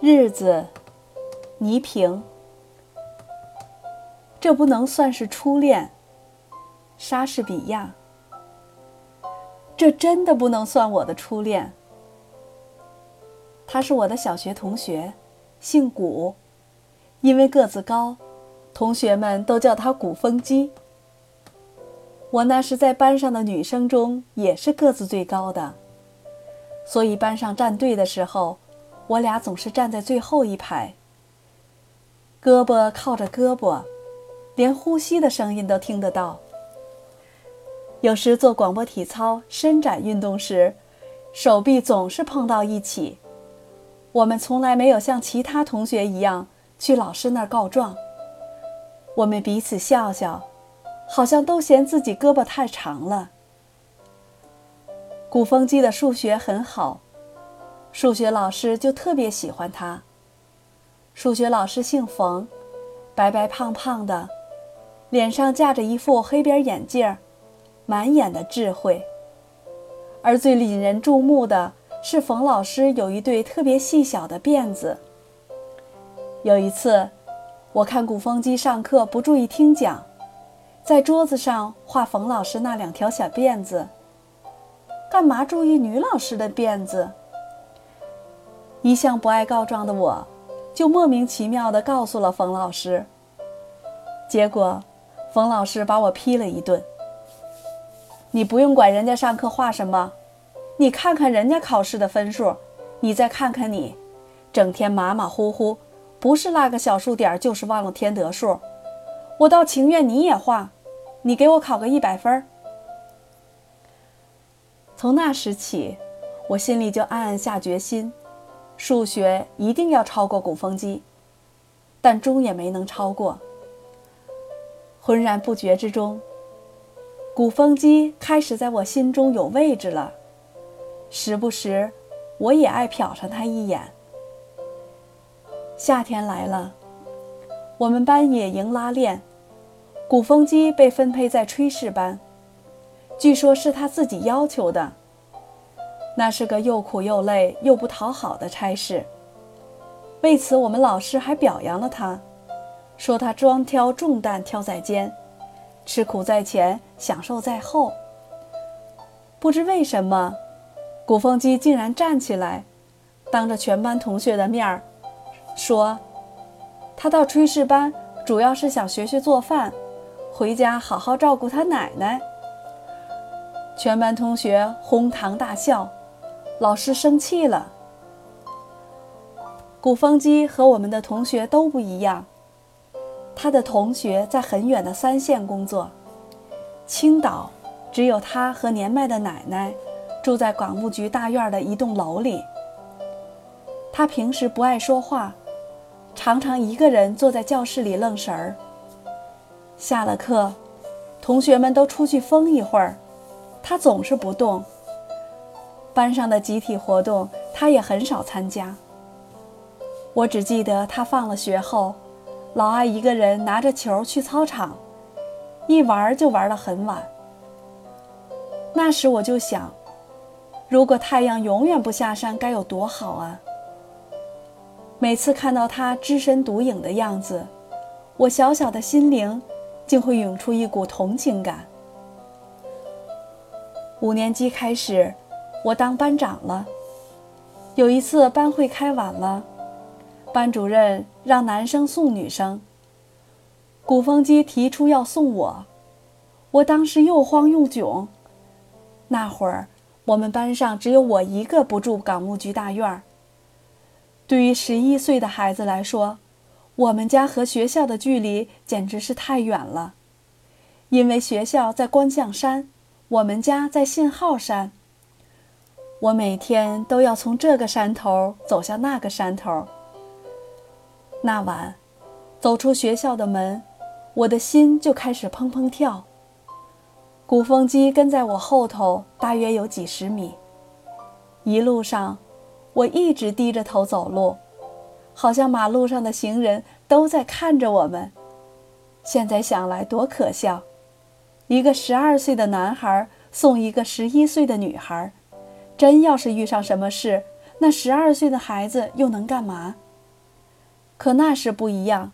日子，倪萍。这不能算是初恋。莎士比亚。这真的不能算我的初恋。他是我的小学同学，姓古，因为个子高，同学们都叫他古风机。我那是在班上的女生中也是个子最高的，所以班上站队的时候。我俩总是站在最后一排，胳膊靠着胳膊，连呼吸的声音都听得到。有时做广播体操、伸展运动时，手臂总是碰到一起。我们从来没有像其他同学一样去老师那儿告状。我们彼此笑笑，好像都嫌自己胳膊太长了。鼓风机的数学很好。数学老师就特别喜欢他。数学老师姓冯，白白胖胖的，脸上架着一副黑边眼镜，满眼的智慧。而最引人注目的是，冯老师有一对特别细小的辫子。有一次，我看鼓风机上课不注意听讲，在桌子上画冯老师那两条小辫子。干嘛注意女老师的辫子？一向不爱告状的我，就莫名其妙地告诉了冯老师。结果，冯老师把我批了一顿。你不用管人家上课画什么，你看看人家考试的分数，你再看看你，整天马马虎虎，不是落个小数点，就是忘了添得数。我倒情愿你也画，你给我考个一百分。从那时起，我心里就暗暗下决心。数学一定要超过鼓风机，但终也没能超过。浑然不觉之中，鼓风机开始在我心中有位置了。时不时，我也爱瞟上他一眼。夏天来了，我们班野营拉练，鼓风机被分配在炊事班，据说是他自己要求的。那是个又苦又累又不讨好的差事。为此，我们老师还表扬了他，说他专挑重担挑在肩，吃苦在前，享受在后。不知为什么，鼓风机竟然站起来，当着全班同学的面儿，说：“他到炊事班主要是想学学做饭，回家好好照顾他奶奶。”全班同学哄堂大笑。老师生气了。鼓风机和我们的同学都不一样，他的同学在很远的三线工作，青岛只有他和年迈的奶奶住在港务局大院的一栋楼里。他平时不爱说话，常常一个人坐在教室里愣神儿。下了课，同学们都出去疯一会儿，他总是不动。班上的集体活动，他也很少参加。我只记得他放了学后，老爱一个人拿着球去操场，一玩就玩到很晚。那时我就想，如果太阳永远不下山，该有多好啊！每次看到他只身独影的样子，我小小的心灵竟会涌出一股同情感。五年级开始。我当班长了。有一次班会开晚了，班主任让男生送女生。鼓风机提出要送我，我当时又慌又囧。那会儿我们班上只有我一个不住港务局大院儿。对于十一岁的孩子来说，我们家和学校的距离简直是太远了，因为学校在观象山，我们家在信号山。我每天都要从这个山头走向那个山头。那晚，走出学校的门，我的心就开始砰砰跳。鼓风机跟在我后头，大约有几十米。一路上，我一直低着头走路，好像马路上的行人都在看着我们。现在想来，多可笑！一个十二岁的男孩送一个十一岁的女孩。真要是遇上什么事，那十二岁的孩子又能干嘛？可那时不一样，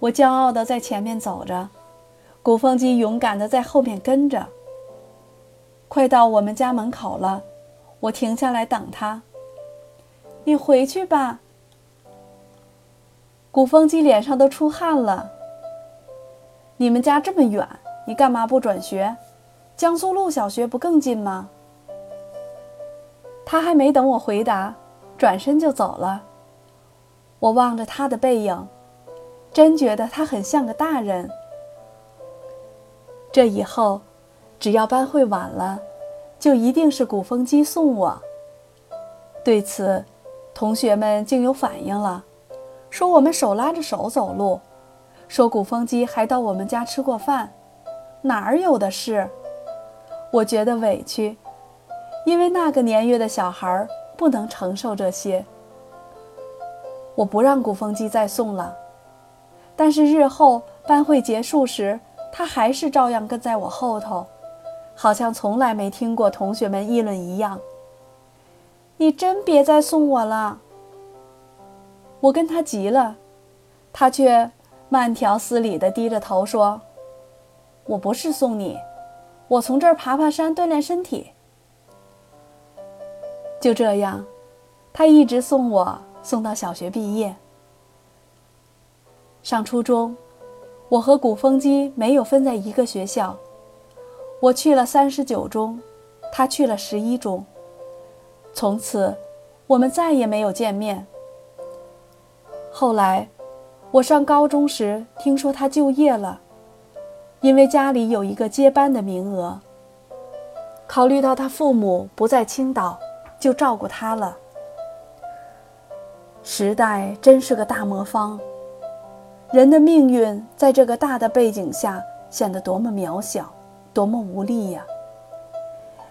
我骄傲地在前面走着，鼓风机勇敢地在后面跟着。快到我们家门口了，我停下来等他。你回去吧。鼓风机脸上都出汗了。你们家这么远，你干嘛不转学？江苏路小学不更近吗？他还没等我回答，转身就走了。我望着他的背影，真觉得他很像个大人。这以后，只要班会晚了，就一定是鼓风机送我。对此，同学们竟有反应了，说我们手拉着手走路，说鼓风机还到我们家吃过饭，哪儿有的事？我觉得委屈，因为那个年月的小孩不能承受这些。我不让鼓风机再送了，但是日后班会结束时，他还是照样跟在我后头，好像从来没听过同学们议论一样。你真别再送我了！我跟他急了，他却慢条斯理地低着头说：“我不是送你，我从这儿爬爬山锻炼身体。”就这样，他一直送我。送到小学毕业，上初中，我和鼓风机没有分在一个学校。我去了三十九中，他去了十一中。从此，我们再也没有见面。后来，我上高中时听说他就业了，因为家里有一个接班的名额。考虑到他父母不在青岛，就照顾他了。时代真是个大魔方，人的命运在这个大的背景下显得多么渺小，多么无力呀！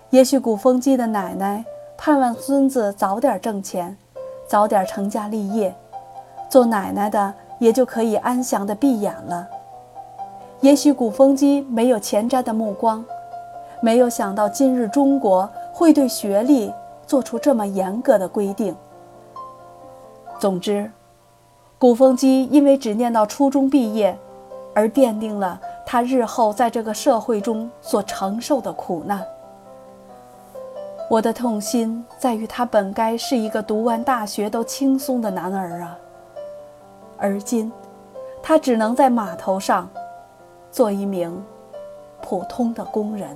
也许鼓风机的奶奶盼望孙子早点挣钱，早点成家立业，做奶奶的也就可以安详地闭眼了。也许鼓风机没有前瞻的目光，没有想到今日中国会对学历做出这么严格的规定。总之，鼓风机因为只念到初中毕业，而奠定了他日后在这个社会中所承受的苦难。我的痛心在于他本该是一个读完大学都轻松的男儿啊，而今，他只能在码头上，做一名普通的工人。